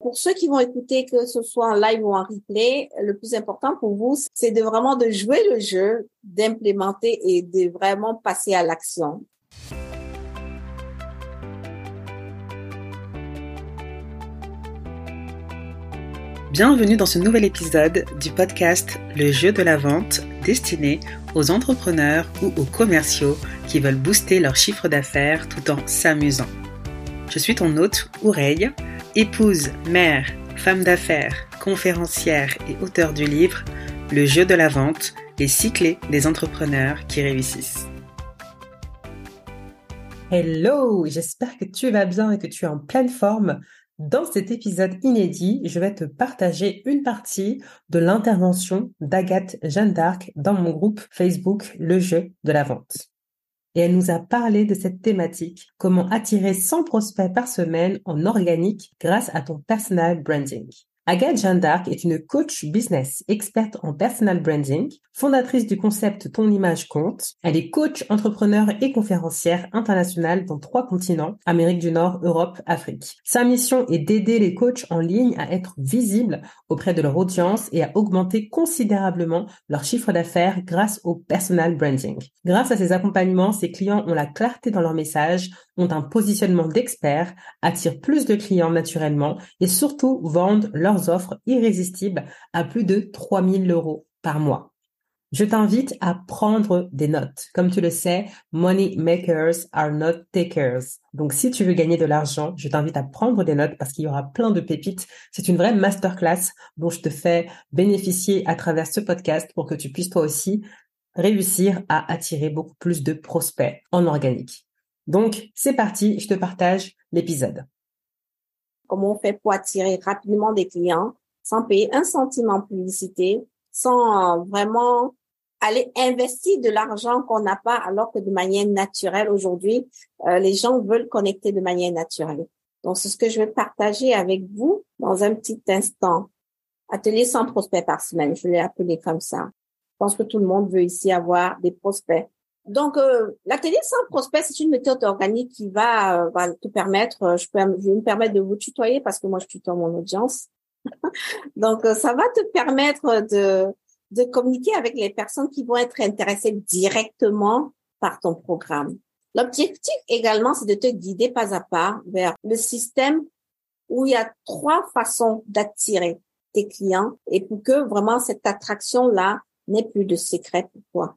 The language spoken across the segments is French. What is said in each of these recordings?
Pour ceux qui vont écouter, que ce soit en live ou en replay, le plus important pour vous, c'est de vraiment de jouer le jeu, d'implémenter et de vraiment passer à l'action. Bienvenue dans ce nouvel épisode du podcast Le jeu de la vente destiné aux entrepreneurs ou aux commerciaux qui veulent booster leur chiffre d'affaires tout en s'amusant. Je suis ton hôte, Oureille, épouse, mère, femme d'affaires, conférencière et auteur du livre Le jeu de la vente, les six des entrepreneurs qui réussissent. Hello, j'espère que tu vas bien et que tu es en pleine forme. Dans cet épisode inédit, je vais te partager une partie de l'intervention d'Agathe Jeanne d'Arc dans mon groupe Facebook Le jeu de la vente et elle nous a parlé de cette thématique, comment attirer 100 prospects par semaine en organique grâce à ton personal branding. Agathe Jeanne d'Arc est une coach business experte en personal branding, fondatrice du concept Ton image compte. Elle est coach, entrepreneur et conférencière internationale dans trois continents, Amérique du Nord, Europe, Afrique. Sa mission est d'aider les coachs en ligne à être visibles auprès de leur audience et à augmenter considérablement leur chiffre d'affaires grâce au personal branding. Grâce à ces accompagnements, ses clients ont la clarté dans leur message, ont un positionnement d'expert, attirent plus de clients naturellement et surtout vendent leurs offres irrésistibles à plus de 3000 euros par mois. Je t'invite à prendre des notes. Comme tu le sais, money makers are not takers. Donc, si tu veux gagner de l'argent, je t'invite à prendre des notes parce qu'il y aura plein de pépites. C'est une vraie masterclass dont je te fais bénéficier à travers ce podcast pour que tu puisses toi aussi réussir à attirer beaucoup plus de prospects en organique. Donc, c'est parti, je te partage l'épisode. Comment on fait pour attirer rapidement des clients sans payer un centime en publicité, sans euh, vraiment aller investir de l'argent qu'on n'a pas alors que de manière naturelle aujourd'hui, euh, les gens veulent connecter de manière naturelle. Donc, c'est ce que je vais partager avec vous dans un petit instant. Atelier sans prospects par semaine, je l'ai appelé comme ça. Je pense que tout le monde veut ici avoir des prospects. Donc, euh, l'atelier sans prospect, c'est une méthode organique qui va, euh, te permettre, euh, je, peux, je vais me permettre de vous tutoyer parce que moi, je tutoie mon audience. Donc, euh, ça va te permettre de, de communiquer avec les personnes qui vont être intéressées directement par ton programme. L'objectif également, c'est de te guider pas à pas vers le système où il y a trois façons d'attirer tes clients et pour que vraiment cette attraction-là n'ait plus de secret pour toi.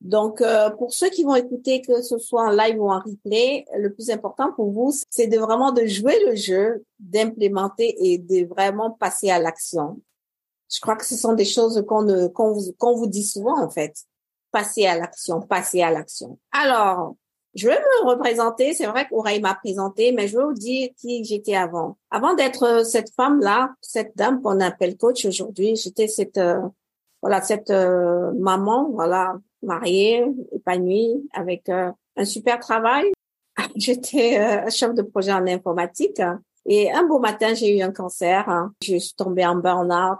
Donc, euh, pour ceux qui vont écouter, que ce soit en live ou en replay, le plus important pour vous, c'est de vraiment de jouer le jeu, d'implémenter et de vraiment passer à l'action. Je crois que ce sont des choses qu'on qu'on vous, qu'on vous dit souvent en fait. Passer à l'action, passer à l'action. Alors, je vais me représenter. C'est vrai qu'Oreille m'a présenté, mais je vais vous dire qui j'étais avant. Avant d'être cette femme-là, cette dame qu'on appelle coach aujourd'hui, j'étais cette euh, voilà cette euh, maman, voilà mariée, épanouie, avec euh, un super travail. J'étais euh, chef de projet en informatique. Et un beau matin, j'ai eu un cancer. Je suis tombée en burn-out,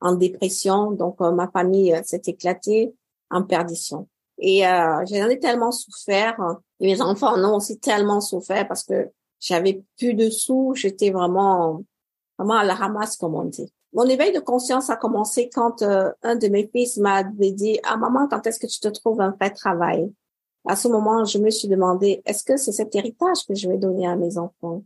en dépression. Donc, euh, ma famille s'est éclatée en perdition. Et j'en ai tellement souffert. Et mes enfants en ont aussi tellement souffert parce que j'avais plus de sous. J'étais vraiment, vraiment à la ramasse, comme on dit. Mon éveil de conscience a commencé quand euh, un de mes fils m'a dit ah maman quand est-ce que tu te trouves un vrai travail à ce moment je me suis demandé est-ce que c'est cet héritage que je vais donner à mes enfants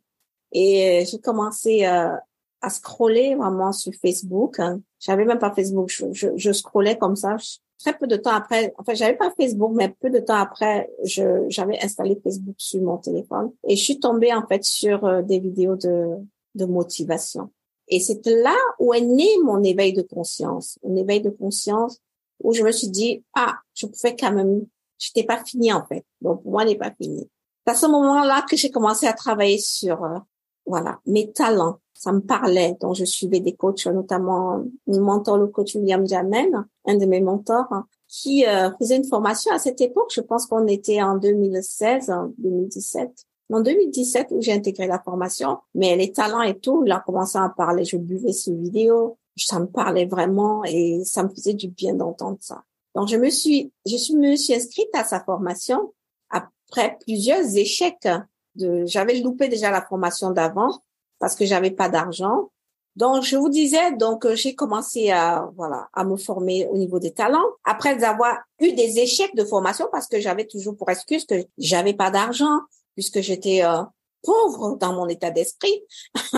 et euh, j'ai commencé euh, à scroller vraiment sur Facebook j'avais même pas Facebook je, je, je scrollais comme ça. Très peu de temps après enfin j'avais pas Facebook mais peu de temps après je j'avais installé Facebook sur mon téléphone. Et je suis tombée en fait sur des vidéos de de motivation et c'est là où est né mon éveil de conscience, un éveil de conscience où je me suis dit, ah, je pouvais quand même, j'étais pas finie en fait. Donc, pour moi, n'est pas fini. C'est à ce moment-là que j'ai commencé à travailler sur, euh, voilà, mes talents. Ça me parlait. Donc, je suivais des coachs, notamment mon mentor, le coach William Jamen, un de mes mentors, hein, qui euh, faisait une formation à cette époque. Je pense qu'on était en 2016, 2017 en 2017 où j'ai intégré la formation, mais les talents et tout, il a commencé à parler. Je buvais ses vidéos, ça me parlait vraiment et ça me faisait du bien d'entendre ça. Donc je me suis, je suis, me suis inscrite à sa formation après plusieurs échecs. De, j'avais loupé déjà la formation d'avant parce que j'avais pas d'argent. Donc, je vous disais, donc, j'ai commencé à, voilà, à me former au niveau des talents. Après avoir eu des échecs de formation, parce que j'avais toujours pour excuse que j'avais pas d'argent, puisque j'étais euh, pauvre dans mon état d'esprit.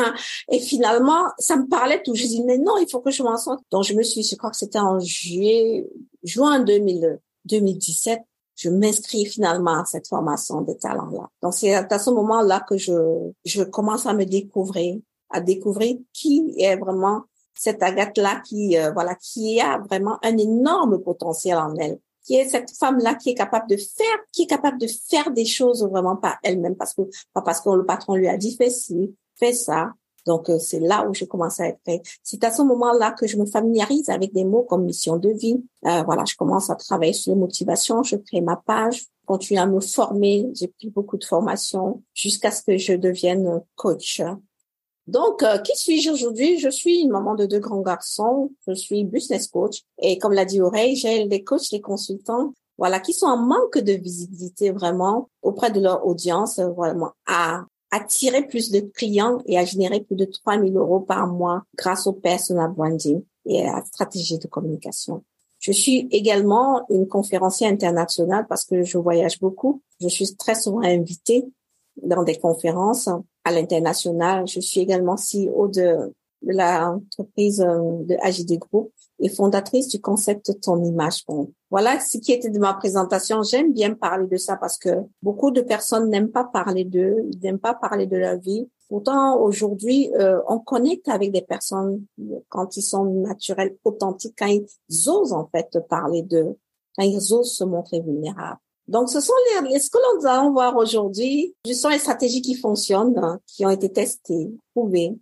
et finalement, ça me parlait tout. Je dis, mais non, il faut que je m'en sorte. Donc, je me suis, je crois que c'était en juillet, juin 2000, 2017, je m'inscris finalement à cette formation de talent-là. Donc, c'est à ce moment-là que je, je commence à me découvrir, à découvrir qui est vraiment cette Agathe-là qui, euh, voilà, qui a vraiment un énorme potentiel en elle qui est cette femme-là qui est capable de faire, qui est capable de faire des choses vraiment par elle-même, parce que pas parce que le patron lui a dit fais ci, fais ça. Donc euh, c'est là où je commence à être. C'est à ce moment-là que je me familiarise avec des mots comme mission de vie. Euh, voilà, je commence à travailler sur les motivations, je crée ma page, continue à me former. J'ai pris beaucoup de formations jusqu'à ce que je devienne coach donc, euh, qui suis-je aujourd'hui? Je suis une maman de deux grands garçons. Je suis business coach. Et comme l'a dit Aurélie, j'ai des coachs, des consultants, voilà, qui sont en manque de visibilité vraiment auprès de leur audience, vraiment à attirer plus de clients et à générer plus de 3 000 euros par mois grâce au personal branding et à la stratégie de communication. Je suis également une conférencière internationale parce que je voyage beaucoup. Je suis très souvent invitée dans des conférences à l'international. Je suis également CEO de, de l'entreprise euh, de AGD Group et fondatrice du concept Ton Image Voilà ce qui était de ma présentation. J'aime bien parler de ça parce que beaucoup de personnes n'aiment pas parler d'eux, n'aiment pas parler de leur vie. Pourtant, aujourd'hui, euh, on connecte avec des personnes quand ils sont naturels, authentiques, quand ils osent en fait parler d'eux, quand ils osent se montrer vulnérables. Donc, ce sont les, ce que nous allons voir aujourd'hui. Ce sont les stratégies qui fonctionnent, hein, qui ont été testées, prouvées.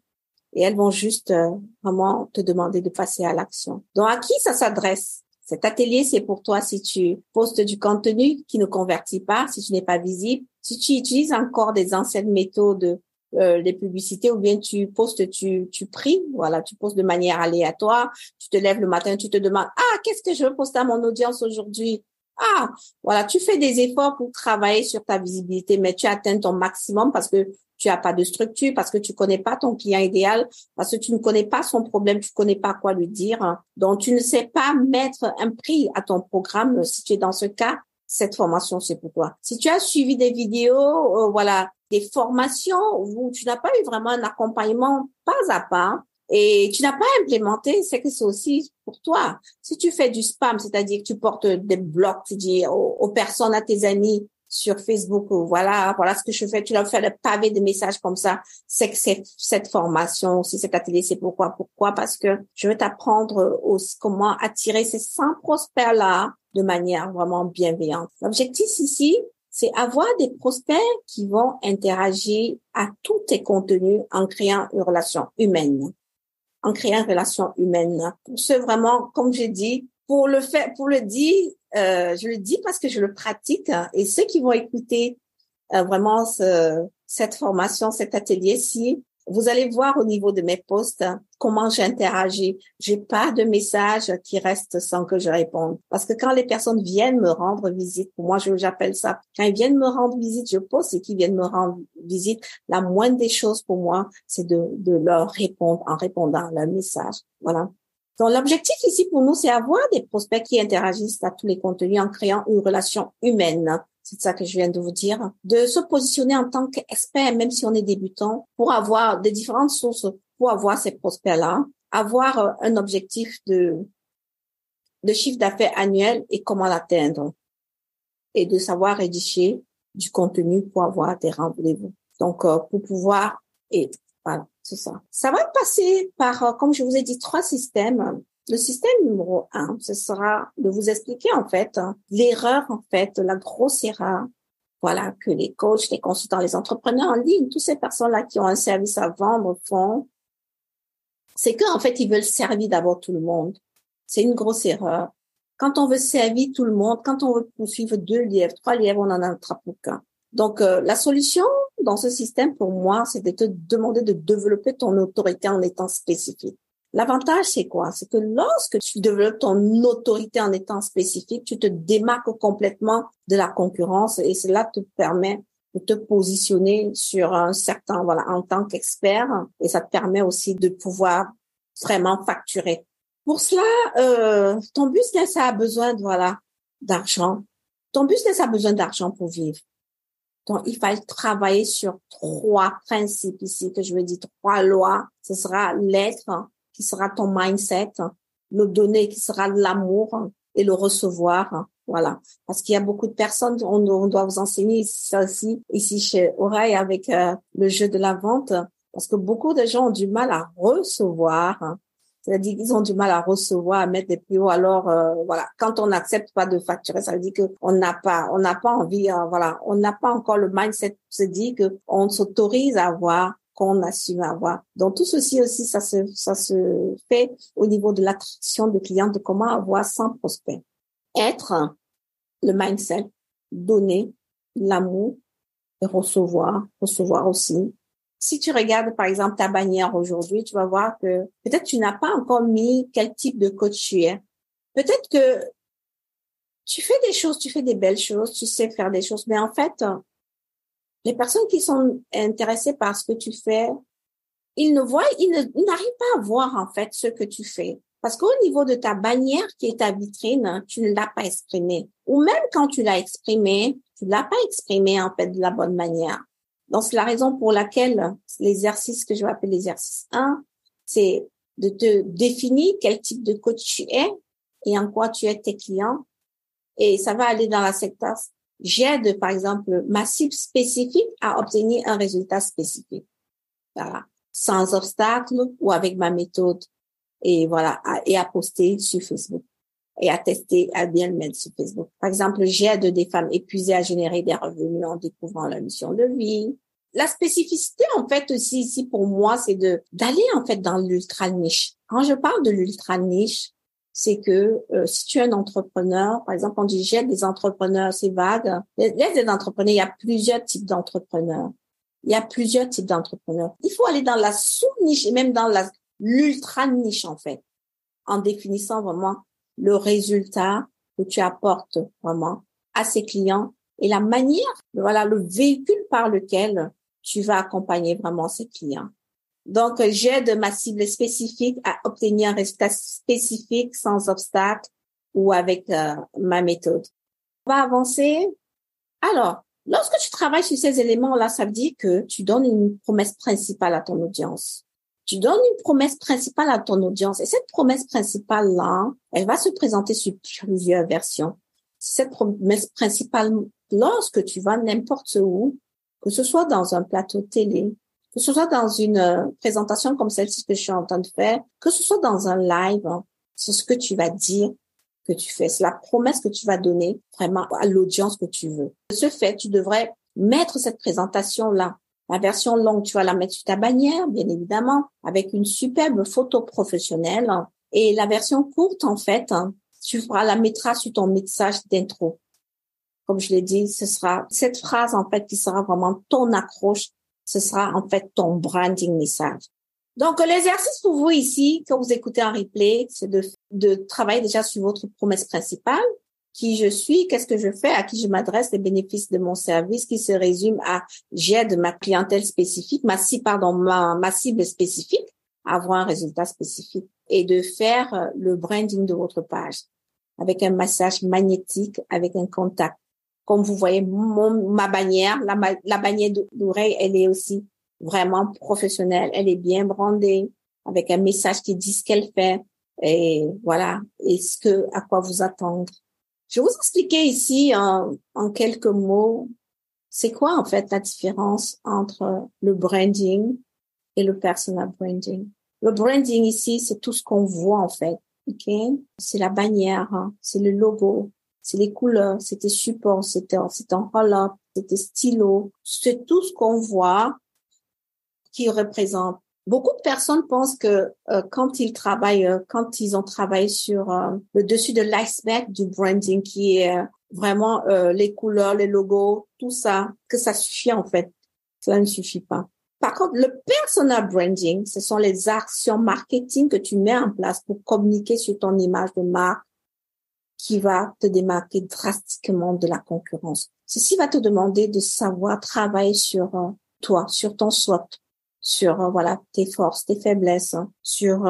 Et elles vont juste euh, vraiment te demander de passer à l'action. Donc, à qui ça s'adresse? Cet atelier, c'est pour toi si tu postes du contenu qui ne convertit pas, si tu n'es pas visible, si tu utilises encore des anciennes méthodes euh, les publicités ou bien tu postes, tu, tu pries, voilà, tu postes de manière aléatoire, tu te lèves le matin, tu te demandes, ah, qu'est-ce que je veux poster à mon audience aujourd'hui? Ah, voilà, tu fais des efforts pour travailler sur ta visibilité, mais tu atteins ton maximum parce que tu as pas de structure, parce que tu connais pas ton client idéal, parce que tu ne connais pas son problème, tu connais pas quoi lui dire. Donc, tu ne sais pas mettre un prix à ton programme. Si tu es dans ce cas, cette formation, c'est pour toi. Si tu as suivi des vidéos, euh, voilà, des formations où tu n'as pas eu vraiment un accompagnement pas à pas, et tu n'as pas implémenté, c'est que c'est aussi pour toi. Si tu fais du spam, c'est-à-dire que tu portes des blocs, tu dis aux, personnes, à tes amis sur Facebook, voilà, voilà ce que je fais, tu leur fais le pavé de messages comme ça, c'est que c'est cette formation, si cet atelier, c'est pourquoi, pourquoi, parce que je vais t'apprendre comment attirer ces 100 prospects-là de manière vraiment bienveillante. L'objectif ici, c'est avoir des prospects qui vont interagir à tous tes contenus en créant une relation humaine en créant une relation humaine. Pour ce vraiment, comme j'ai dit, pour le faire, pour le dire, euh, je le dis parce que je le pratique et ceux qui vont écouter euh, vraiment ce, cette formation, cet atelier-ci, vous allez voir au niveau de mes posts comment j'interagis. J'ai pas de message qui reste sans que je réponde. Parce que quand les personnes viennent me rendre visite, moi, j'appelle ça, quand ils viennent me rendre visite, je pose et qu'ils viennent me rendre visite, la moindre des choses pour moi, c'est de, de leur répondre en répondant à leur message. Voilà. Donc, l'objectif ici pour nous, c'est avoir des prospects qui interagissent à tous les contenus en créant une relation humaine c'est ça que je viens de vous dire, de se positionner en tant qu'expert, même si on est débutant, pour avoir des différentes sources, pour avoir ces prospects-là, avoir euh, un objectif de, de chiffre d'affaires annuel et comment l'atteindre, et de savoir rédiger du contenu pour avoir des rendez-vous. Donc, euh, pour pouvoir, et voilà, c'est ça. Ça va passer par, euh, comme je vous ai dit, trois systèmes le système numéro un, ce sera de vous expliquer en fait l'erreur en fait, la grosse erreur, voilà que les coachs, les consultants, les entrepreneurs en ligne, toutes ces personnes-là qui ont un service à vendre font, c'est qu'en fait ils veulent servir d'abord tout le monde. C'est une grosse erreur. Quand on veut servir tout le monde, quand on veut poursuivre deux lièvres, trois lièvres, on en attrape aucun. Donc euh, la solution dans ce système pour moi, c'est de te demander de développer ton autorité en étant spécifique. L'avantage, c'est quoi? C'est que lorsque tu développes ton autorité en étant spécifique, tu te démarques complètement de la concurrence et cela te permet de te positionner sur un certain, voilà, en tant qu'expert, et ça te permet aussi de pouvoir vraiment facturer. Pour cela, euh, ton business a besoin, voilà, d'argent. Ton business a besoin d'argent pour vivre. Donc, il faut travailler sur trois principes ici, que je veux dire trois lois. Ce sera l'être, qui sera ton mindset, le donner, qui sera l'amour, et le recevoir. Voilà. Parce qu'il y a beaucoup de personnes, on, doit vous enseigner ça aussi, ici chez Oreille avec euh, le jeu de la vente, parce que beaucoup de gens ont du mal à recevoir. C'est-à-dire qu'ils ont du mal à recevoir, à mettre des prix hauts. Alors euh, voilà, quand on n'accepte pas de facturer, ça veut dire qu'on n'a pas, on n'a pas envie, euh, voilà, on n'a pas encore le mindset se dire que on s'autorise à avoir qu'on assume avoir. Donc tout ceci aussi, ça se, ça se fait au niveau de l'attraction de clients, de comment avoir 100 prospects. Être le mindset, donner l'amour et recevoir, recevoir aussi. Si tu regardes par exemple ta bannière aujourd'hui, tu vas voir que peut-être tu n'as pas encore mis quel type de coach tu es. Peut-être que tu fais des choses, tu fais des belles choses, tu sais faire des choses, mais en fait, les personnes qui sont intéressées par ce que tu fais, ils ne voient, ils n'arrivent pas à voir en fait ce que tu fais. Parce qu'au niveau de ta bannière qui est ta vitrine, tu ne l'as pas exprimé. Ou même quand tu l'as exprimé, tu ne l'as pas exprimé en fait de la bonne manière. Donc c'est la raison pour laquelle l'exercice que je vais appeler l'exercice 1, c'est de te définir quel type de coach tu es et en quoi tu es tes clients. Et ça va aller dans la secteur j'aide, par exemple, ma cible spécifique à obtenir un résultat spécifique. Voilà. Sans obstacle ou avec ma méthode. Et voilà. et à poster sur Facebook. Et à tester, à bien le mettre sur Facebook. Par exemple, j'aide des femmes épuisées à générer des revenus en découvrant la mission de vie. La spécificité, en fait, aussi ici, pour moi, c'est de, d'aller, en fait, dans l'ultra niche. Quand je parle de l'ultra niche, c'est que euh, si tu es un entrepreneur, par exemple, on dit j'aide des entrepreneurs, c'est vague. L'aide des entrepreneurs, il y a plusieurs types d'entrepreneurs. Il y a plusieurs types d'entrepreneurs. Il faut aller dans la sous-niche et même dans la l'ultra-niche, en fait, en définissant vraiment le résultat que tu apportes vraiment à ses clients et la manière, voilà, le véhicule par lequel tu vas accompagner vraiment ces clients. Donc, j'aide ma cible spécifique à obtenir un résultat spécifique sans obstacle ou avec euh, ma méthode. On va avancer. Alors, lorsque tu travailles sur ces éléments-là, ça veut dire que tu donnes une promesse principale à ton audience. Tu donnes une promesse principale à ton audience et cette promesse principale-là, elle va se présenter sur plusieurs versions. Cette promesse principale, lorsque tu vas n'importe où, que ce soit dans un plateau télé, que ce soit dans une euh, présentation comme celle-ci que je suis en train de faire, que ce soit dans un live, hein, c'est ce que tu vas dire que tu fais. C'est la promesse que tu vas donner vraiment à l'audience que tu veux. De ce fait, tu devrais mettre cette présentation-là. La version longue, tu vas la mettre sur ta bannière, bien évidemment, avec une superbe photo professionnelle. Et la version courte, en fait, hein, tu la mettras sur ton message d'intro. Comme je l'ai dit, ce sera cette phrase, en fait, qui sera vraiment ton accroche ce sera en fait ton branding message. Donc, l'exercice pour vous ici, quand vous écoutez un replay, c'est de, de travailler déjà sur votre promesse principale. Qui je suis, qu'est-ce que je fais, à qui je m'adresse, les bénéfices de mon service, qui se résume à j'aide ma clientèle spécifique, ma cible, pardon, ma, ma cible spécifique à avoir un résultat spécifique et de faire euh, le branding de votre page avec un message magnétique, avec un contact comme vous voyez, mon, ma bannière, la, la bannière d'oreille, elle est aussi vraiment professionnelle. Elle est bien brandée avec un message qui dit ce qu'elle fait et voilà, et ce que, à quoi vous attendre. Je vais vous expliquer ici en, en quelques mots, c'est quoi en fait la différence entre le branding et le personal branding. Le branding ici, c'est tout ce qu'on voit en fait. ok? C'est la bannière, hein. c'est le logo, c'est les couleurs, c'était support, c'était c'était en roll c'était stylo, c'est tout ce qu'on voit qui représente. Beaucoup de personnes pensent que euh, quand ils travaillent, euh, quand ils ont travaillé sur euh, le dessus de l'iceberg du branding, qui est vraiment les couleurs, les logos, tout ça, que ça suffit en fait. Cela ne suffit pas. Par contre, le personal branding, ce sont les actions marketing que tu mets en place pour communiquer sur ton image de marque, qui va te démarquer drastiquement de la concurrence. Ceci va te demander de savoir travailler sur euh, toi, sur ton SWOT, sur euh, voilà tes forces, tes faiblesses, hein, sur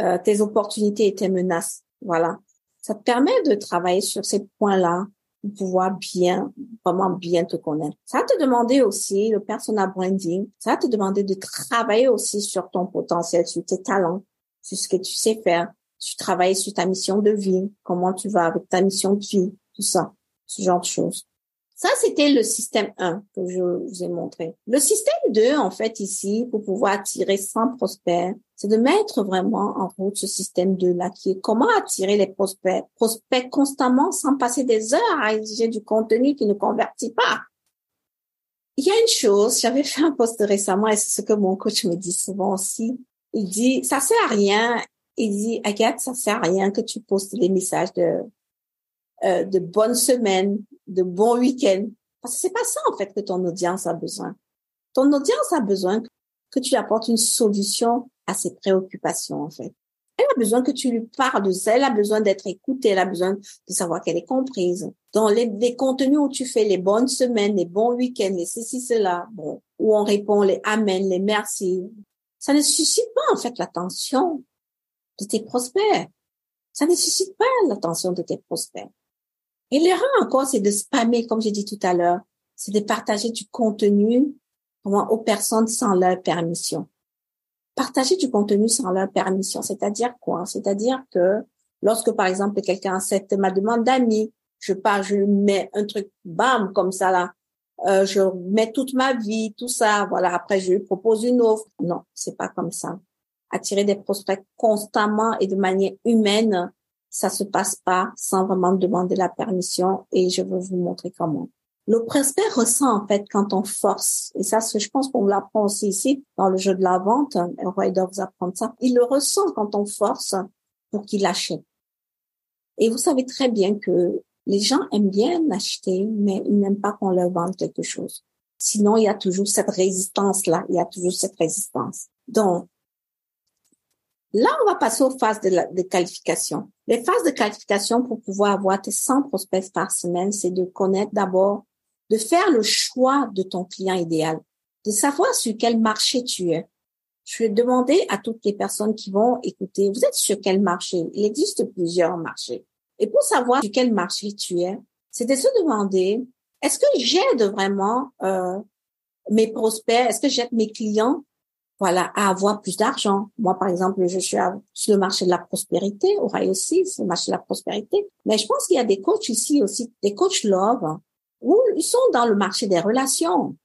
euh, tes opportunités et tes menaces. Voilà, ça te permet de travailler sur ces points-là pour pouvoir bien, vraiment bien te connaître. Ça va te demander aussi le personal branding. Ça va te demander de travailler aussi sur ton potentiel, sur tes talents, sur ce que tu sais faire. Tu travailles sur ta mission de vie, comment tu vas avec ta mission de vie, tout ça, ce genre de choses. Ça, c'était le système 1 que je vous ai montré. Le système 2, en fait, ici, pour pouvoir attirer 100 prospects, c'est de mettre vraiment en route ce système 2-là, qui est comment attirer les prospects, prospects constamment sans passer des heures à exiger du contenu qui ne convertit pas. Il y a une chose, j'avais fait un post récemment et c'est ce que mon coach me dit souvent aussi. Il dit, ça sert à rien. Il dit, Agathe, ça sert à rien que tu postes des messages de, euh, de bonnes semaines, de bons week-ends. Parce que c'est pas ça, en fait, que ton audience a besoin. Ton audience a besoin que tu apportes une solution à ses préoccupations, en fait. Elle a besoin que tu lui parles de ça. Elle a besoin d'être écoutée. Elle a besoin de savoir qu'elle est comprise. Dans les, les, contenus où tu fais les bonnes semaines, les bons week-ends, les ceci, cela, bon, où on répond les amen, les merci, ça ne suscite pas, en fait, l'attention tes prospects. Ça ne suscite pas l'attention de tes prospects. Et l'erreur encore, c'est de spammer, comme j'ai dit tout à l'heure. C'est de partager du contenu aux personnes sans leur permission. Partager du contenu sans leur permission, c'est-à-dire quoi? C'est-à-dire que lorsque, par exemple, quelqu'un accepte ma demande d'amis, je pars, je mets un truc, bam, comme ça là, euh, je mets toute ma vie, tout ça, voilà. Après, je lui propose une offre. Non, c'est pas comme ça. Attirer des prospects constamment et de manière humaine, ça se passe pas sans vraiment demander la permission et je vais vous montrer comment. Le prospect ressent en fait quand on force, et ça je pense qu'on l'apprend aussi ici dans le jeu de la vente, Roy doit vous apprendre ça, il le ressent quand on force pour qu'il achète. Et vous savez très bien que les gens aiment bien acheter, mais ils n'aiment pas qu'on leur vende quelque chose. Sinon, il y a toujours cette résistance-là, il y a toujours cette résistance. Donc, Là, on va passer aux phases de, qualification. Les phases de qualification pour pouvoir avoir tes 100 prospects par semaine, c'est de connaître d'abord, de faire le choix de ton client idéal, de savoir sur quel marché tu es. Je vais demander à toutes les personnes qui vont écouter, vous êtes sur quel marché? Il existe plusieurs marchés. Et pour savoir sur quel marché tu es, c'est de se demander, est-ce que j'aide vraiment euh, mes prospects, est-ce que j'aide mes clients? Voilà, à avoir plus d'argent. Moi, par exemple, je suis sur le marché de la prospérité, au aussi, c'est le marché de la prospérité. Mais je pense qu'il y a des coachs ici aussi, des coachs love, où ils sont dans le marché des relations.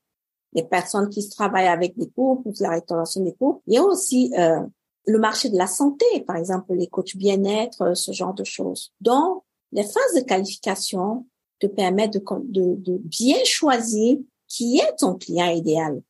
Les personnes qui travaillent avec des couples, la restauration des couples. Il y a aussi euh, le marché de la santé, par exemple, les coachs bien-être, euh, ce genre de choses. Donc, les phases de qualification te permettent de, de, de bien choisir qui est ton client idéal.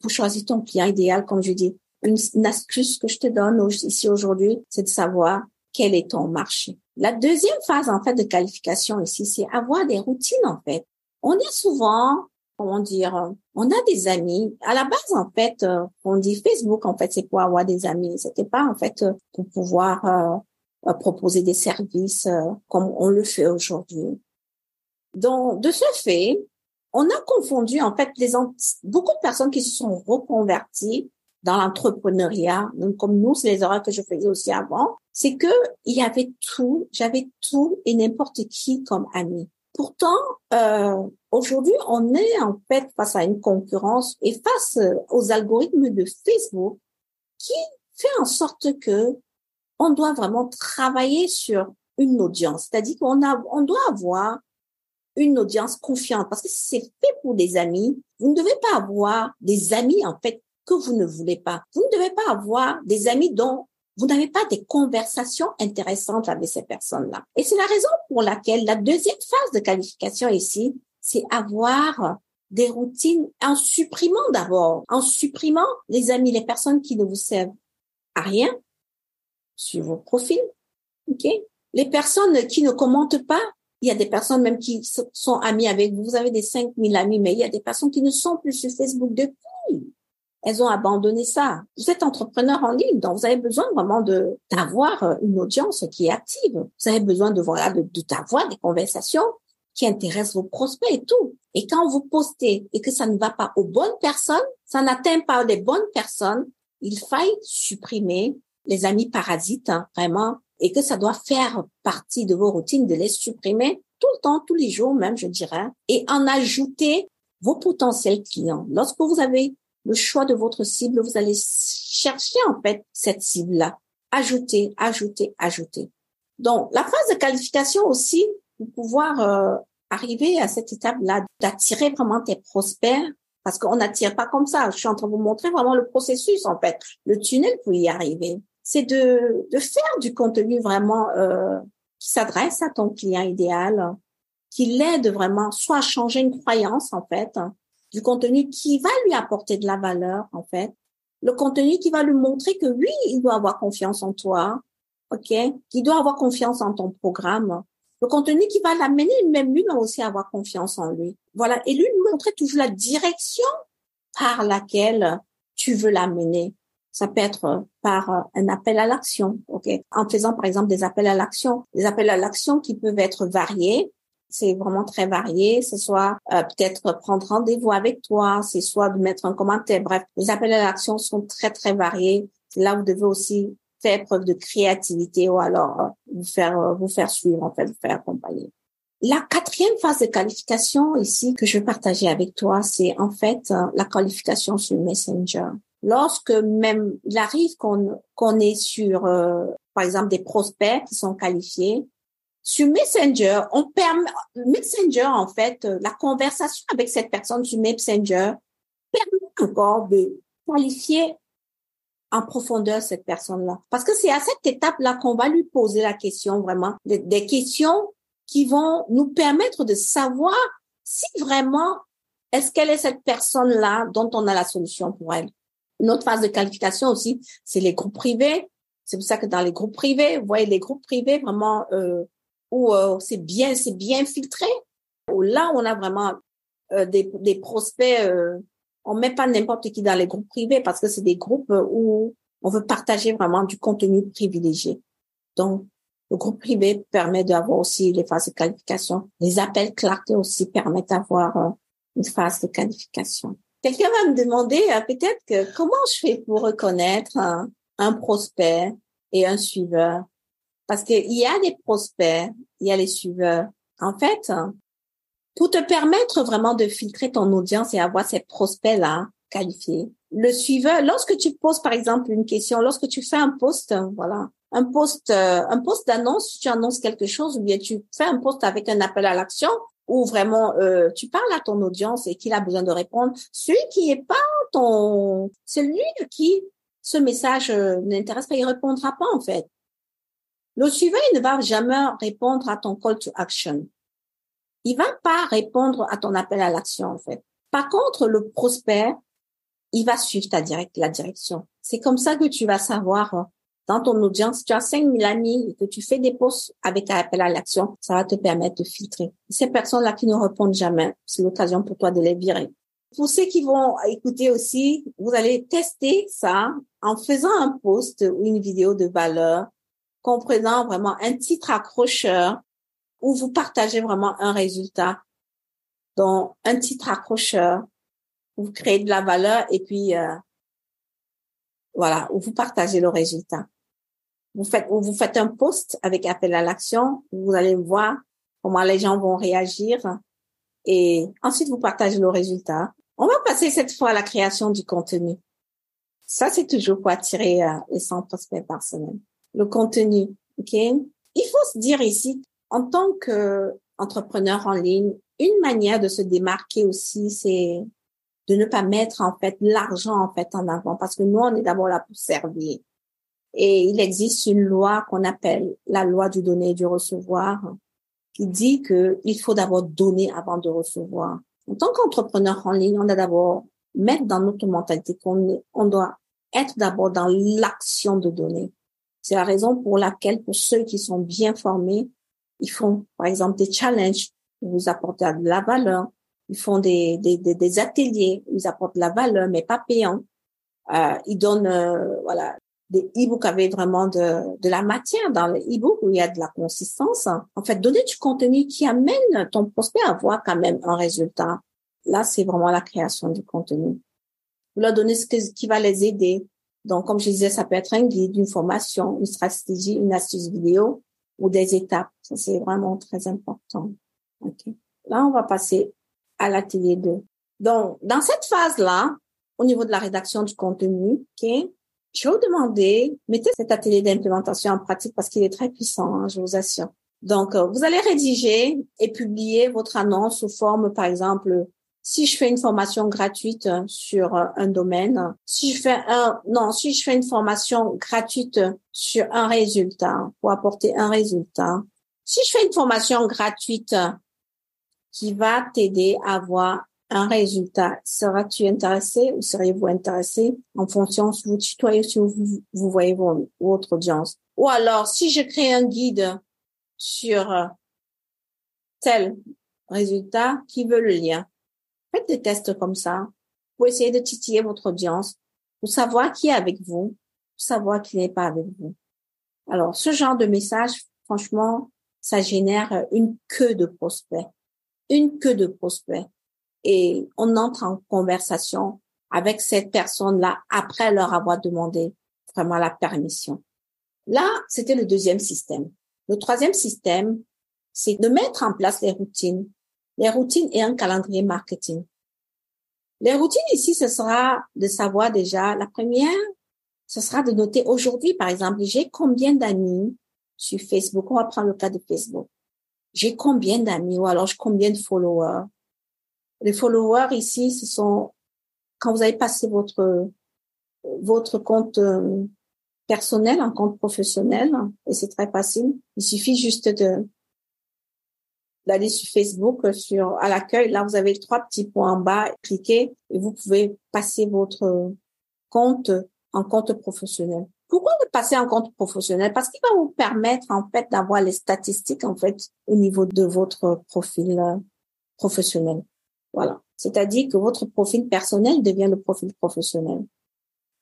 Pour choisir ton client idéal, comme je dis, une, astuce que je te donne ici aujourd'hui, c'est de savoir quel est ton marché. La deuxième phase, en fait, de qualification ici, c'est avoir des routines, en fait. On est souvent, comment dire, on a des amis. À la base, en fait, euh, on dit Facebook, en fait, c'est pour avoir des amis. C'était pas, en fait, pour pouvoir euh, euh, proposer des services comme on le fait aujourd'hui. Donc, de ce fait, on a confondu en fait les beaucoup de personnes qui se sont reconverties dans l'entrepreneuriat, comme nous, c'est les erreurs que je faisais aussi avant, c'est que il y avait tout, j'avais tout et n'importe qui comme ami. Pourtant, euh, aujourd'hui, on est en fait face à une concurrence et face aux algorithmes de Facebook qui fait en sorte que on doit vraiment travailler sur une audience. C'est-à-dire qu'on a, on doit avoir une audience confiante parce que c'est fait pour des amis. Vous ne devez pas avoir des amis, en fait, que vous ne voulez pas. Vous ne devez pas avoir des amis dont vous n'avez pas des conversations intéressantes avec ces personnes-là. Et c'est la raison pour laquelle la deuxième phase de qualification ici, c'est avoir des routines en supprimant d'abord, en supprimant les amis, les personnes qui ne vous servent à rien sur vos profils, ok? Les personnes qui ne commentent pas il y a des personnes même qui sont amies avec vous. Vous avez des 5000 amis, mais il y a des personnes qui ne sont plus sur Facebook depuis. Elles ont abandonné ça. Vous êtes entrepreneur en ligne, donc vous avez besoin vraiment d'avoir euh, une audience qui est active. Vous avez besoin de voilà de d'avoir des conversations qui intéresse vos prospects et tout. Et quand vous postez et que ça ne va pas aux bonnes personnes, ça n'atteint pas les bonnes personnes, il faille supprimer les amis parasites, hein, vraiment, et que ça doit faire partie de vos routines de les supprimer tout le temps, tous les jours même, je dirais, et en ajouter vos potentiels clients. Lorsque vous avez le choix de votre cible, vous allez chercher en fait cette cible-là. Ajouter, ajouter, ajouter. Donc, la phase de qualification aussi, pour pouvoir euh, arriver à cette étape-là, d'attirer vraiment tes prospects, parce qu'on n'attire pas comme ça. Je suis en train de vous montrer vraiment le processus, en fait, le tunnel pour y arriver. C'est de, de faire du contenu vraiment euh, qui s'adresse à ton client idéal, qui l'aide vraiment soit à changer une croyance, en fait, du contenu qui va lui apporter de la valeur, en fait, le contenu qui va lui montrer que oui, il doit avoir confiance en toi, ok, qu'il doit avoir confiance en ton programme, le contenu qui va l'amener même lui aussi avoir confiance en lui. Voilà, et lui montrer toujours la direction par laquelle tu veux l'amener. Ça peut être par un appel à l'action, ok, en faisant par exemple des appels à l'action, des appels à l'action qui peuvent être variés, c'est vraiment très varié. Ce soit euh, peut-être prendre rendez-vous avec toi, c'est soit de mettre un commentaire. Bref, les appels à l'action sont très très variés. Là, vous devez aussi faire preuve de créativité ou alors euh, vous faire euh, vous faire suivre en fait, vous faire accompagner. La quatrième phase de qualification ici que je vais partager avec toi, c'est en fait la qualification sur Messenger. Lorsque même il arrive qu'on qu'on est sur par exemple des prospects qui sont qualifiés, sur Messenger, on permet, Messenger, en fait, euh, la conversation avec cette personne sur Messenger permet encore de qualifier en profondeur cette personne-là. Parce que c'est à cette étape-là qu'on va lui poser la question vraiment, des, questions qui vont nous permettre de savoir si vraiment est-ce qu'elle est cette personne-là dont on a la solution pour elle. Une autre phase de qualification aussi, c'est les groupes privés. C'est pour ça que dans les groupes privés, vous voyez les groupes privés vraiment euh, où euh, c'est bien, c'est bien filtré. Où là, on a vraiment euh, des, des prospects. Euh, on met pas n'importe qui dans les groupes privés parce que c'est des groupes où on veut partager vraiment du contenu privilégié. Donc, le groupe privé permet d'avoir aussi les phases de qualification. Les appels clarté aussi permettent d'avoir une phase de qualification. Quelqu'un va me demander peut-être que comment je fais pour reconnaître un prospect et un suiveur? Parce qu'il y a des prospects, il y a les suiveurs. En fait, pour te permettre vraiment de filtrer ton audience et avoir ces prospects-là qualifiés, le suiveur, lorsque tu poses par exemple une question, lorsque tu fais un post, voilà, un post, euh, un post d'annonce, tu annonces quelque chose ou bien tu fais un post avec un appel à l'action où vraiment euh, tu parles à ton audience et qu'il a besoin de répondre. Celui qui est pas ton, celui qui ce message euh, n'intéresse pas, il répondra pas en fait. Le suivant, il ne va jamais répondre à ton call to action. Il va pas répondre à ton appel à l'action, en fait. Par contre, le prospect, il va suivre ta direct, la direction. C'est comme ça que tu vas savoir euh, dans ton audience, tu as 5000 amis et que tu fais des posts avec un appel à l'action, ça va te permettre de filtrer. Ces personnes-là qui ne répondent jamais, c'est l'occasion pour toi de les virer. Pour ceux qui vont écouter aussi, vous allez tester ça en faisant un post ou une vidéo de valeur comprenant vraiment un titre accrocheur où vous partagez vraiment un résultat. Donc, un titre accrocheur, vous créez de la valeur et puis euh, voilà, où vous partagez le résultat. Vous faites, vous faites un post avec appel à l'action, vous allez voir comment les gens vont réagir et ensuite vous partagez le résultat. On va passer cette fois à la création du contenu. Ça, c'est toujours pour attirer euh, les 100 prospects par semaine le contenu. Ok, il faut se dire ici, en tant que entrepreneur en ligne, une manière de se démarquer aussi, c'est de ne pas mettre en fait l'argent en fait en avant, parce que nous on est d'abord là pour servir. Et il existe une loi qu'on appelle la loi du donner et du recevoir, qui dit que il faut d'abord donner avant de recevoir. En tant qu'entrepreneur en ligne, on a d'abord mettre dans notre mentalité qu'on on doit être d'abord dans l'action de donner. C'est la raison pour laquelle, pour ceux qui sont bien formés, ils font, par exemple, des challenges où vous apportez de la valeur. Ils font des, des, des, ateliers où ils apportent la valeur, mais pas payant. Euh, ils donnent, euh, voilà, des e-books avec vraiment de, de la matière dans les e-books où il y a de la consistance. En fait, donner du contenu qui amène ton prospect à voir quand même un résultat. Là, c'est vraiment la création du contenu. Vous leur donnez ce qui va les aider. Donc, comme je disais, ça peut être un guide, une formation, une stratégie, une astuce vidéo ou des étapes. Ça, c'est vraiment très important. Okay. Là, on va passer à l'atelier 2. Donc, dans cette phase-là, au niveau de la rédaction du contenu, ok, je vais vous demander, mettez cet atelier d'implémentation en pratique parce qu'il est très puissant, hein, je vous assure. Donc, euh, vous allez rédiger et publier votre annonce sous forme, par exemple, si je fais une formation gratuite sur euh, un domaine, si je fais un, non, si je fais une formation gratuite sur un résultat pour apporter un résultat, si je fais une formation gratuite qui va t'aider à avoir un résultat. Seras-tu intéressé ou seriez-vous intéressé en fonction si vous tutoyez, si vous, voyez votre audience? Ou alors, si je crée un guide sur euh, tel résultat, qui veut le lien? Faites des tests comme ça pour essayer de titiller votre audience, pour savoir qui est avec vous, pour savoir qui n'est pas avec vous. Alors, ce genre de message, franchement, ça génère une queue de prospects. Une queue de prospects et on entre en conversation avec cette personne-là après leur avoir demandé vraiment la permission. Là, c'était le deuxième système. Le troisième système, c'est de mettre en place les routines, les routines et un calendrier marketing. Les routines ici, ce sera de savoir déjà, la première, ce sera de noter aujourd'hui, par exemple, j'ai combien d'amis sur Facebook. On va prendre le cas de Facebook. J'ai combien d'amis ou alors combien de followers? Les followers ici, ce sont quand vous avez passé votre votre compte euh, personnel, un compte professionnel, et c'est très facile. Il suffit juste de d'aller sur Facebook, sur à l'accueil. Là, vous avez trois petits points en bas, cliquez et vous pouvez passer votre compte en compte professionnel. Pourquoi ne passer en compte professionnel? Parce qu'il va vous permettre en fait d'avoir les statistiques en fait au niveau de votre profil euh, professionnel. Voilà. C'est-à-dire que votre profil personnel devient le profil professionnel.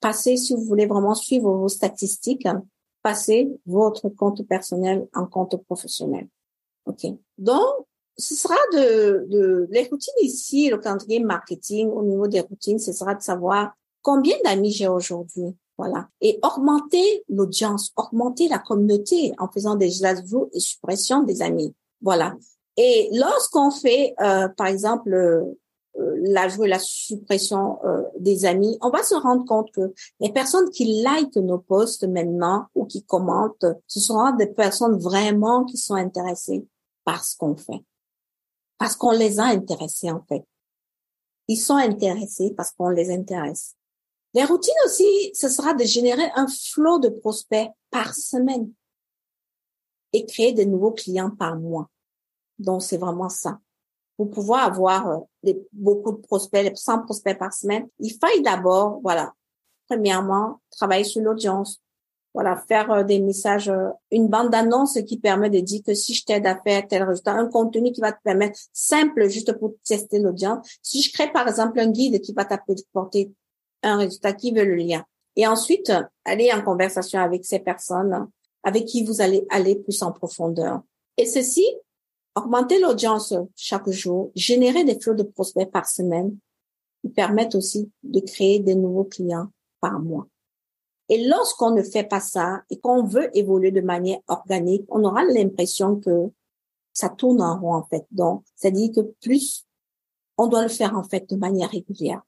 Passez, si vous voulez vraiment suivre vos statistiques, passez votre compte personnel en compte professionnel. OK. Donc, ce sera de, de les routines ici, le calendrier marketing au niveau des routines, ce sera de savoir combien d'amis j'ai aujourd'hui. Voilà. Et augmenter l'audience, augmenter la communauté en faisant des ajouts et suppression des amis. Voilà. Et lorsqu'on fait, euh, par exemple, euh, l'ajout et la suppression euh, des amis, on va se rendre compte que les personnes qui likent nos posts maintenant ou qui commentent, ce seront des personnes vraiment qui sont intéressées par ce qu'on fait. Parce qu'on les a intéressés, en fait. Ils sont intéressés parce qu'on les intéresse. Les routines aussi, ce sera de générer un flot de prospects par semaine et créer de nouveaux clients par mois. Donc, c'est vraiment ça. Pour pouvoir avoir euh, beaucoup de prospects, 100 prospects par semaine, il faille d'abord, voilà, premièrement, travailler sur l'audience. Voilà, faire euh, des messages, euh, une bande d'annonces qui permet de dire que si je t'aide à faire tel résultat, un contenu qui va te permettre simple juste pour tester l'audience. Si je crée par exemple un guide qui va t'apporter un résultat, qui veut le lien. Et ensuite, aller en conversation avec ces personnes avec qui vous allez aller plus en profondeur. Et ceci Augmenter l'audience chaque jour, générer des flots de prospects par semaine, permettent aussi de créer des nouveaux clients par mois. Et lorsqu'on ne fait pas ça et qu'on veut évoluer de manière organique, on aura l'impression que ça tourne en rond en fait. Donc, c'est-à-dire que plus on doit le faire en fait de manière régulière.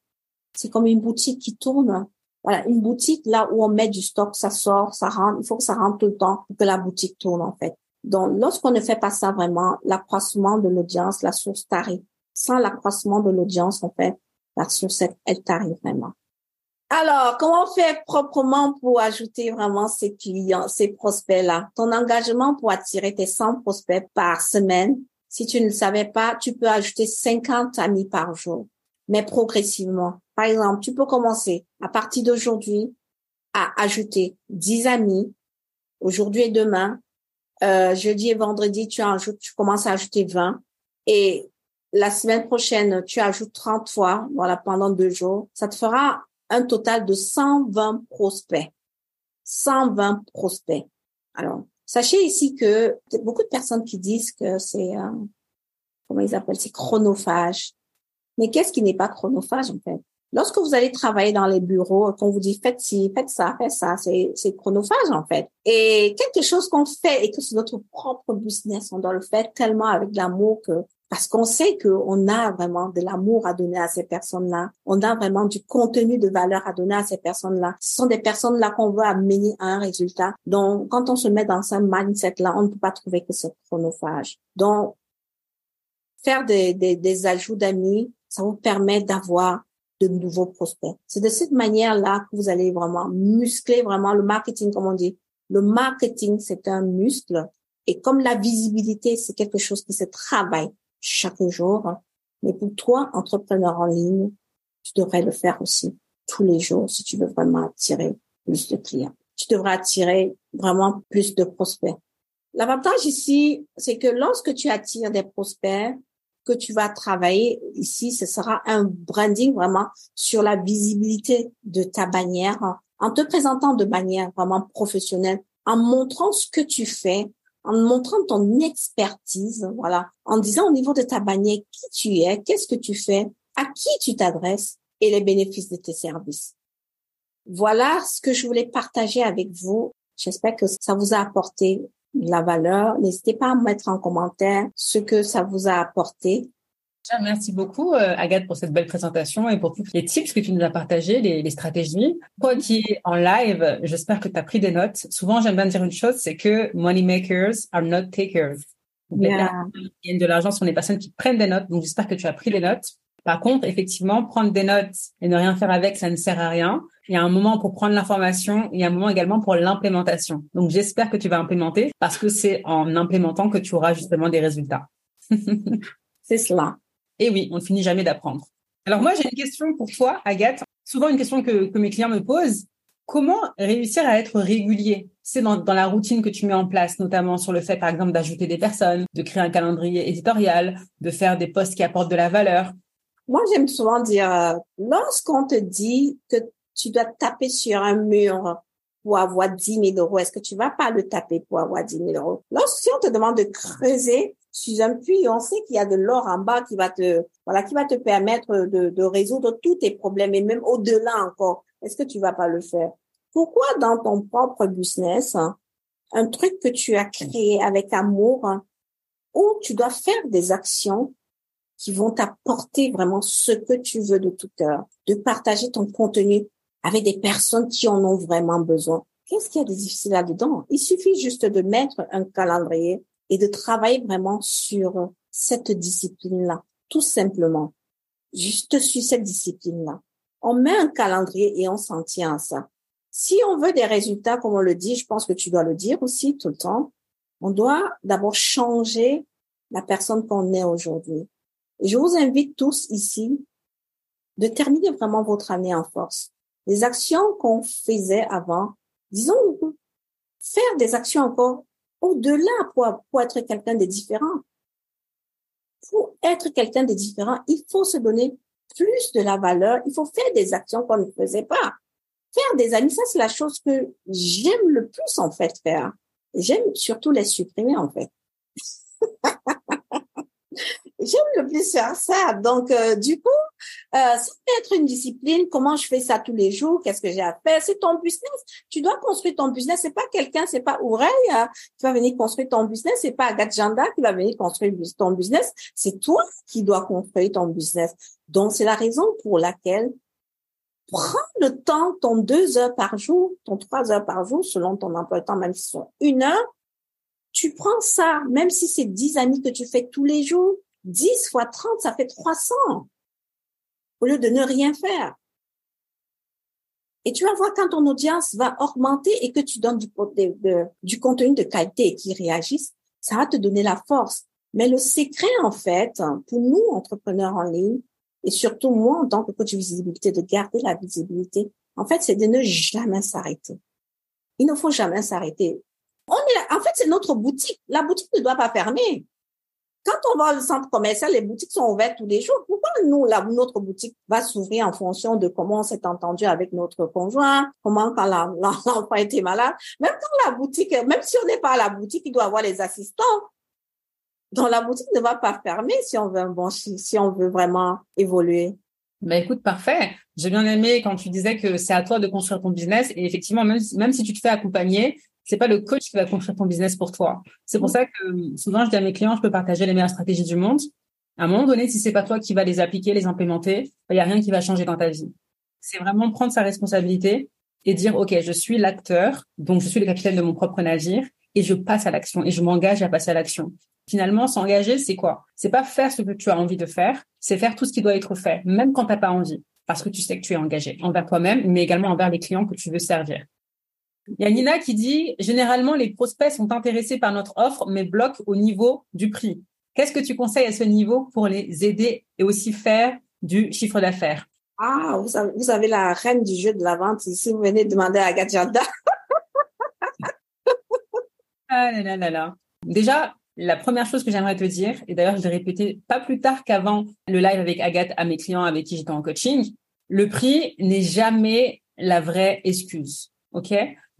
C'est comme une boutique qui tourne. Voilà, une boutique là où on met du stock, ça sort, ça rentre. Il faut que ça rentre tout le temps pour que la boutique tourne en fait. Donc, lorsqu'on ne fait pas ça vraiment, l'accroissement de l'audience, la source tarie. Sans l'accroissement de l'audience, en fait, la source, elle tarie vraiment. Alors, comment faire proprement pour ajouter vraiment ces clients, ces prospects-là? Ton engagement pour attirer tes 100 prospects par semaine, si tu ne le savais pas, tu peux ajouter 50 amis par jour, mais progressivement. Par exemple, tu peux commencer à partir d'aujourd'hui à ajouter 10 amis aujourd'hui et demain euh, jeudi et vendredi, tu ajoutes, tu commences à ajouter 20. Et la semaine prochaine, tu ajoutes 30 fois, voilà, pendant deux jours. Ça te fera un total de 120 prospects. 120 prospects. Alors, sachez ici que beaucoup de personnes qui disent que c'est, euh, comment ils appellent, c'est chronophage. Mais qu'est-ce qui n'est pas chronophage en fait? Lorsque vous allez travailler dans les bureaux, qu'on vous dit faites ci, faites ça, faites ça, c'est, chronophage en fait. Et quelque chose qu'on fait et que c'est notre propre business, on doit le faire tellement avec l'amour que parce qu'on sait qu'on a vraiment de l'amour à donner à ces personnes-là. On a vraiment du contenu de valeur à donner à ces personnes-là. Ce sont des personnes-là qu'on veut amener à un résultat. Donc, quand on se met dans ce mindset-là, on ne peut pas trouver que c'est chronophage. Donc, faire des, des, des ajouts d'amis, ça vous permet d'avoir de nouveaux prospects. C'est de cette manière-là que vous allez vraiment muscler vraiment le marketing, comme on dit. Le marketing, c'est un muscle. Et comme la visibilité, c'est quelque chose qui se travaille chaque jour. Mais pour toi, entrepreneur en ligne, tu devrais le faire aussi tous les jours si tu veux vraiment attirer plus de clients. Tu devrais attirer vraiment plus de prospects. L'avantage ici, c'est que lorsque tu attires des prospects, que tu vas travailler ici, ce sera un branding vraiment sur la visibilité de ta bannière en te présentant de manière vraiment professionnelle, en montrant ce que tu fais, en montrant ton expertise, voilà, en disant au niveau de ta bannière qui tu es, qu'est-ce que tu fais, à qui tu t'adresses et les bénéfices de tes services. Voilà ce que je voulais partager avec vous. J'espère que ça vous a apporté de la valeur. N'hésitez pas à mettre en commentaire ce que ça vous a apporté. Merci beaucoup, euh, Agathe, pour cette belle présentation et pour tous les tips que tu nous as partagés, les, les stratégies. Toi qui es en live, j'espère que tu as pris des notes. Souvent, j'aime bien dire une chose, c'est que money makers are not takers. Il y a de l'argent sont des personnes qui prennent des notes. Donc, j'espère que tu as pris des notes. Par contre, effectivement, prendre des notes et ne rien faire avec, ça ne sert à rien. Il y a un moment pour prendre l'information, il y a un moment également pour l'implémentation. Donc, j'espère que tu vas implémenter parce que c'est en implémentant que tu auras justement des résultats. c'est cela. Et oui, on ne finit jamais d'apprendre. Alors moi, j'ai une question pour toi, Agathe. Souvent, une question que, que mes clients me posent. Comment réussir à être régulier? C'est dans, dans la routine que tu mets en place, notamment sur le fait, par exemple, d'ajouter des personnes, de créer un calendrier éditorial, de faire des posts qui apportent de la valeur. Moi, j'aime souvent dire, euh, lorsqu'on te dit que tu dois taper sur un mur pour avoir 10 000 euros, est-ce que tu vas pas le taper pour avoir 10 000 euros? Lorsque on te demande de creuser sur un puits, on sait qu'il y a de l'or en bas qui va te, voilà, qui va te permettre de, de résoudre tous tes problèmes et même au-delà encore. Est-ce que tu vas pas le faire? Pourquoi dans ton propre business, un truc que tu as créé avec amour, où tu dois faire des actions qui vont t'apporter vraiment ce que tu veux de tout cœur, de partager ton contenu avec des personnes qui en ont vraiment besoin. Qu'est-ce qu'il y a de difficile là-dedans? Il suffit juste de mettre un calendrier et de travailler vraiment sur cette discipline-là, tout simplement. Juste sur cette discipline-là. On met un calendrier et on s'en tient à ça. Si on veut des résultats, comme on le dit, je pense que tu dois le dire aussi tout le temps, on doit d'abord changer la personne qu'on est aujourd'hui. Je vous invite tous ici de terminer vraiment votre année en force. Les actions qu'on faisait avant, disons, faire des actions encore au-delà pour, pour être quelqu'un de différent. Pour être quelqu'un de différent, il faut se donner plus de la valeur, il faut faire des actions qu'on ne faisait pas. Faire des amis, ça c'est la chose que j'aime le plus en fait faire. J'aime surtout les supprimer en fait. J'aime le plus faire ça. Donc, euh, du coup, euh, ça peut être une discipline. Comment je fais ça tous les jours? Qu'est-ce que j'ai à faire? C'est ton business. Tu dois construire ton business. C'est pas quelqu'un, c'est pas Oreille euh, qui va venir construire ton business. C'est pas Agathe Janda qui va venir construire ton business. C'est toi qui dois construire ton business. Donc, c'est la raison pour laquelle prends le temps, ton deux heures par jour, ton trois heures par jour, selon ton emploi de temps, même si sont une heure, tu prends ça, même si c'est dix amis que tu fais tous les jours, 10 fois 30, ça fait 300 au lieu de ne rien faire. Et tu vas voir quand ton audience va augmenter et que tu donnes du, contenu de qualité et qu'ils réagissent, ça va te donner la force. Mais le secret, en fait, pour nous, entrepreneurs en ligne, et surtout moi, en tant que coach de visibilité, de garder la visibilité, en fait, c'est de ne jamais s'arrêter. Il ne faut jamais s'arrêter. On est en fait, c'est notre boutique. La boutique ne doit pas fermer. Quand on va au centre commercial, les boutiques sont ouvertes tous les jours. Pourquoi nous, notre boutique va s'ouvrir en fonction de comment on s'est entendu avec notre conjoint, comment quand l'enfant était malade? Même quand la boutique, même si on n'est pas à la boutique, il doit avoir les assistants. Donc la boutique ne va pas fermer si on veut un bon, si on veut vraiment évoluer. Ben écoute, parfait. J'ai bien aimé quand tu disais que c'est à toi de construire ton business et effectivement, même, même si tu te fais accompagner, c'est pas le coach qui va construire ton business pour toi. C'est pour ça que souvent je dis à mes clients, je peux partager les meilleures stratégies du monde. À un moment donné, si c'est pas toi qui va les appliquer, les implémenter, il y a rien qui va changer dans ta vie. C'est vraiment prendre sa responsabilité et dire OK, je suis l'acteur, donc je suis le capitaine de mon propre navire et je passe à l'action et je m'engage à passer à l'action. Finalement, s'engager, c'est quoi? C'est pas faire ce que tu as envie de faire, c'est faire tout ce qui doit être fait, même quand t'as pas envie, parce que tu sais que tu es engagé envers toi-même, mais également envers les clients que tu veux servir. Il y a Nina qui dit, généralement, les prospects sont intéressés par notre offre, mais bloquent au niveau du prix. Qu'est-ce que tu conseilles à ce niveau pour les aider et aussi faire du chiffre d'affaires? Ah, vous avez, la reine du jeu de la vente ici. Vous venez demander à Gadjanda. ah là là là là. Déjà, la première chose que j'aimerais te dire, et d'ailleurs je l'ai répété pas plus tard qu'avant le live avec Agathe à mes clients avec qui j'étais en coaching, le prix n'est jamais la vraie excuse. OK?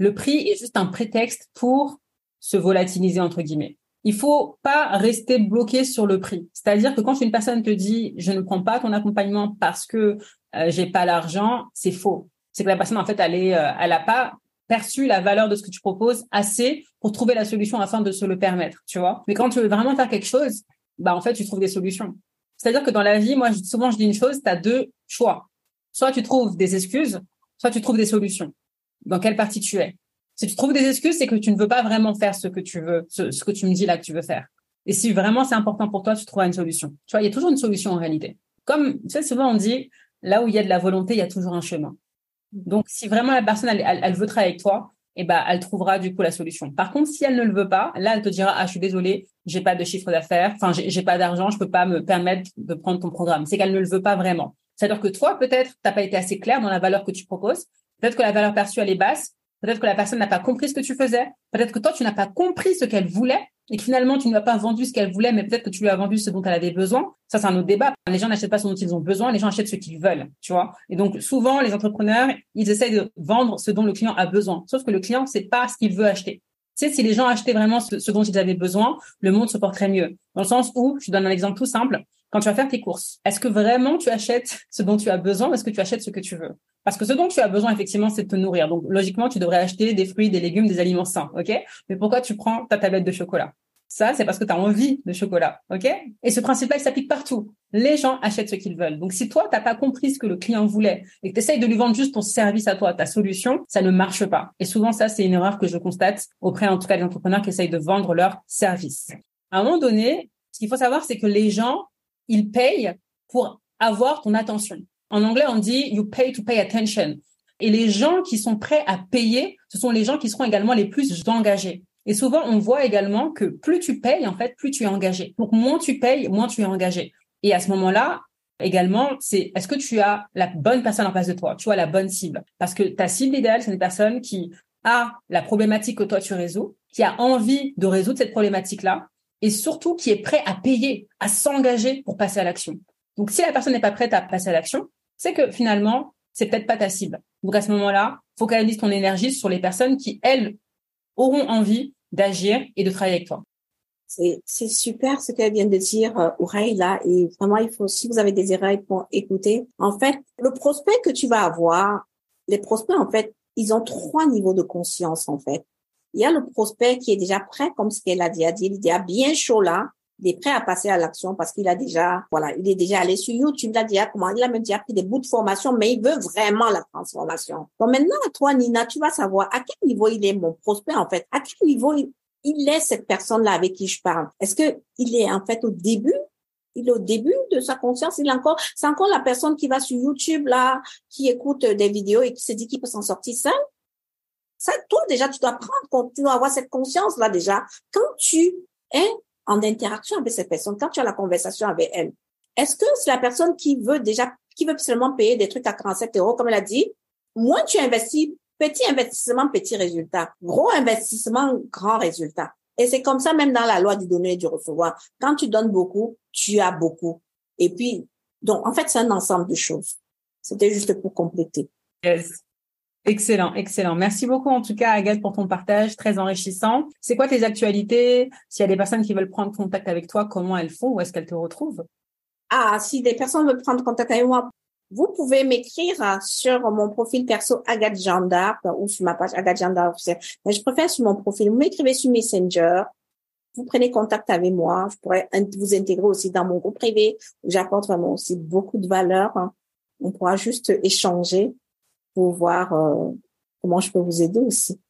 Le prix est juste un prétexte pour se volatiliser entre guillemets. Il faut pas rester bloqué sur le prix. C'est-à-dire que quand une personne te dit je ne prends pas ton accompagnement parce que euh, j'ai pas l'argent, c'est faux. C'est que la personne en fait elle est, euh, elle a pas perçu la valeur de ce que tu proposes assez pour trouver la solution afin de se le permettre, tu vois. Mais quand tu veux vraiment faire quelque chose, bah en fait, tu trouves des solutions. C'est-à-dire que dans la vie, moi, souvent, je dis une chose, tu as deux choix. Soit tu trouves des excuses, soit tu trouves des solutions. Dans quelle partie tu es Si tu trouves des excuses, c'est que tu ne veux pas vraiment faire ce que tu veux, ce, que tu me dis là que tu veux faire. Et si vraiment c'est important pour toi, tu trouveras une solution. Tu vois, il y a toujours une solution en réalité. Comme, tu sais, souvent on dit, là où il y a de la volonté, il y a toujours un chemin. Donc, si vraiment la personne, elle, veut travailler avec toi, eh ben, elle trouvera du coup la solution. Par contre, si elle ne le veut pas, là, elle te dira, ah, je suis désolée, j'ai pas de chiffre d'affaires, enfin, j'ai pas d'argent, je peux pas me permettre de prendre ton programme. C'est qu'elle ne le veut pas vraiment. C'est-à-dire que toi, peut-être, t'as pas été assez clair dans la valeur que tu proposes. Peut-être que la valeur perçue, elle est basse. Peut-être que la personne n'a pas compris ce que tu faisais. Peut-être que toi, tu n'as pas compris ce qu'elle voulait et que finalement, tu ne lui as pas vendu ce qu'elle voulait, mais peut-être que tu lui as vendu ce dont elle avait besoin. Ça, c'est un autre débat. Les gens n'achètent pas ce dont ils ont besoin, les gens achètent ce qu'ils veulent, tu vois. Et donc, souvent, les entrepreneurs, ils essayent de vendre ce dont le client a besoin. Sauf que le client, c'est pas ce qu'il veut acheter. Tu sais, si les gens achetaient vraiment ce, dont ils avaient besoin, le monde se porterait mieux. Dans le sens où, je donne un exemple tout simple, quand tu vas faire tes courses, est-ce que vraiment tu achètes ce dont tu as besoin ou est-ce que tu achètes ce que tu veux? Parce que ce dont tu as besoin, effectivement, c'est de te nourrir. Donc, logiquement, tu devrais acheter des fruits, des légumes, des aliments sains, ok? Mais pourquoi tu prends ta tablette de chocolat? Ça, c'est parce que tu as envie de chocolat, ok? Et ce principe-là, il s'applique partout. Les gens achètent ce qu'ils veulent. Donc, si toi, t'as pas compris ce que le client voulait et que tu essayes de lui vendre juste ton service à toi, ta solution, ça ne marche pas. Et souvent, ça, c'est une erreur que je constate auprès, en tout cas, des entrepreneurs qui essayent de vendre leur service. À un moment donné, ce qu'il faut savoir, c'est que les gens, ils payent pour avoir ton attention. En anglais, on dit you pay to pay attention. Et les gens qui sont prêts à payer, ce sont les gens qui seront également les plus engagés. Et souvent, on voit également que plus tu payes, en fait, plus tu es engagé. Donc, moins tu payes, moins tu es engagé. Et à ce moment-là, également, c'est est-ce que tu as la bonne personne en face de toi? Tu as la bonne cible? Parce que ta cible idéale, c'est une personne qui a la problématique que toi tu résous, qui a envie de résoudre cette problématique-là, et surtout qui est prêt à payer, à s'engager pour passer à l'action. Donc, si la personne n'est pas prête à passer à l'action, c'est que finalement, c'est peut-être pas ta cible. Donc, à ce moment-là, focalise ton énergie sur les personnes qui, elles, auront envie d'agir et de travailler avec toi. C'est super ce qu'elle vient de dire, euh, là. Et vraiment, il faut, si vous avez des oreilles pour écouter, en fait, le prospect que tu vas avoir, les prospects, en fait, ils ont trois niveaux de conscience, en fait. Il y a le prospect qui est déjà prêt, comme ce qu'elle a dit, il est déjà bien chaud là, il est prêt à passer à l'action parce qu'il a déjà, voilà, il est déjà allé sur YouTube, il a déjà comment, il a même déjà pris des bouts de formation, mais il veut vraiment la transformation. Donc maintenant, toi, Nina, tu vas savoir à quel niveau il est mon prospect, en fait. À quel niveau il, est cette personne-là avec qui je parle? Est-ce que il est, en fait, au début? Il est au début de sa conscience, il est encore, c'est encore la personne qui va sur YouTube là, qui écoute des vidéos et qui se dit qu'il peut s'en sortir seul? Ça, toi déjà, tu dois prendre, tu dois avoir cette conscience là déjà. Quand tu es en interaction avec cette personne, quand tu as la conversation avec elle, est-ce que c'est la personne qui veut déjà, qui veut seulement payer des trucs à 47 euros, comme elle a dit, moins tu investis, petit investissement, petit résultat, gros investissement, grand résultat. Et c'est comme ça même dans la loi du donner et du recevoir. Quand tu donnes beaucoup, tu as beaucoup. Et puis, donc, en fait, c'est un ensemble de choses. C'était juste pour compléter. Yes. Excellent, excellent. Merci beaucoup en tout cas Agathe pour ton partage très enrichissant. C'est quoi tes actualités? S'il y a des personnes qui veulent prendre contact avec toi, comment elles font? Où est-ce qu'elles te retrouvent? Ah, si des personnes veulent prendre contact avec moi, vous pouvez m'écrire sur mon profil perso Agathe Gendarme ou sur ma page Agathe Gendarme Mais je préfère sur mon profil. Vous m'écrivez sur Messenger. Vous prenez contact avec moi. Je pourrais vous intégrer aussi dans mon groupe privé où j'apporte vraiment aussi beaucoup de valeur. On pourra juste échanger pour voir euh, comment je peux vous aider aussi.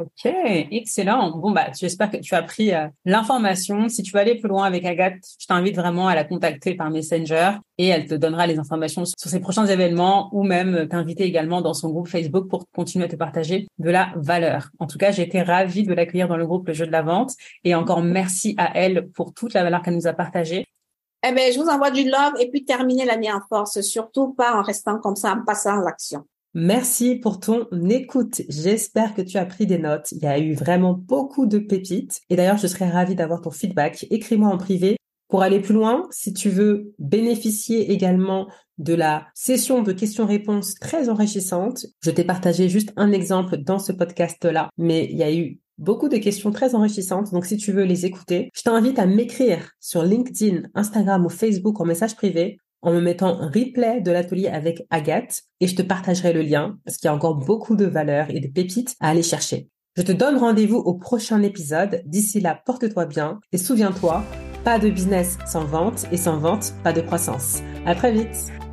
Ok, excellent. Bon bah, j'espère que tu as pris euh, l'information. Si tu veux aller plus loin avec Agathe, je t'invite vraiment à la contacter par Messenger et elle te donnera les informations sur ses prochains événements ou même t'inviter également dans son groupe Facebook pour continuer à te partager de la valeur. En tout cas, j'ai été ravie de l'accueillir dans le groupe Le Jeu de la Vente et encore merci à elle pour toute la valeur qu'elle nous a partagée. Eh ben, je vous envoie du love et puis terminer l'année en force, surtout pas en restant comme ça, en passant à l'action. Merci pour ton écoute. J'espère que tu as pris des notes. Il y a eu vraiment beaucoup de pépites. Et d'ailleurs, je serais ravie d'avoir ton feedback. Écris-moi en privé. Pour aller plus loin, si tu veux bénéficier également de la session de questions-réponses très enrichissante, je t'ai partagé juste un exemple dans ce podcast-là, mais il y a eu beaucoup de questions très enrichissantes. Donc, si tu veux les écouter, je t'invite à m'écrire sur LinkedIn, Instagram ou Facebook en message privé en me mettant un replay de l'atelier avec Agathe et je te partagerai le lien parce qu'il y a encore beaucoup de valeurs et de pépites à aller chercher. Je te donne rendez-vous au prochain épisode. D'ici là, porte-toi bien et souviens-toi, pas de business sans vente et sans vente, pas de croissance. À très vite!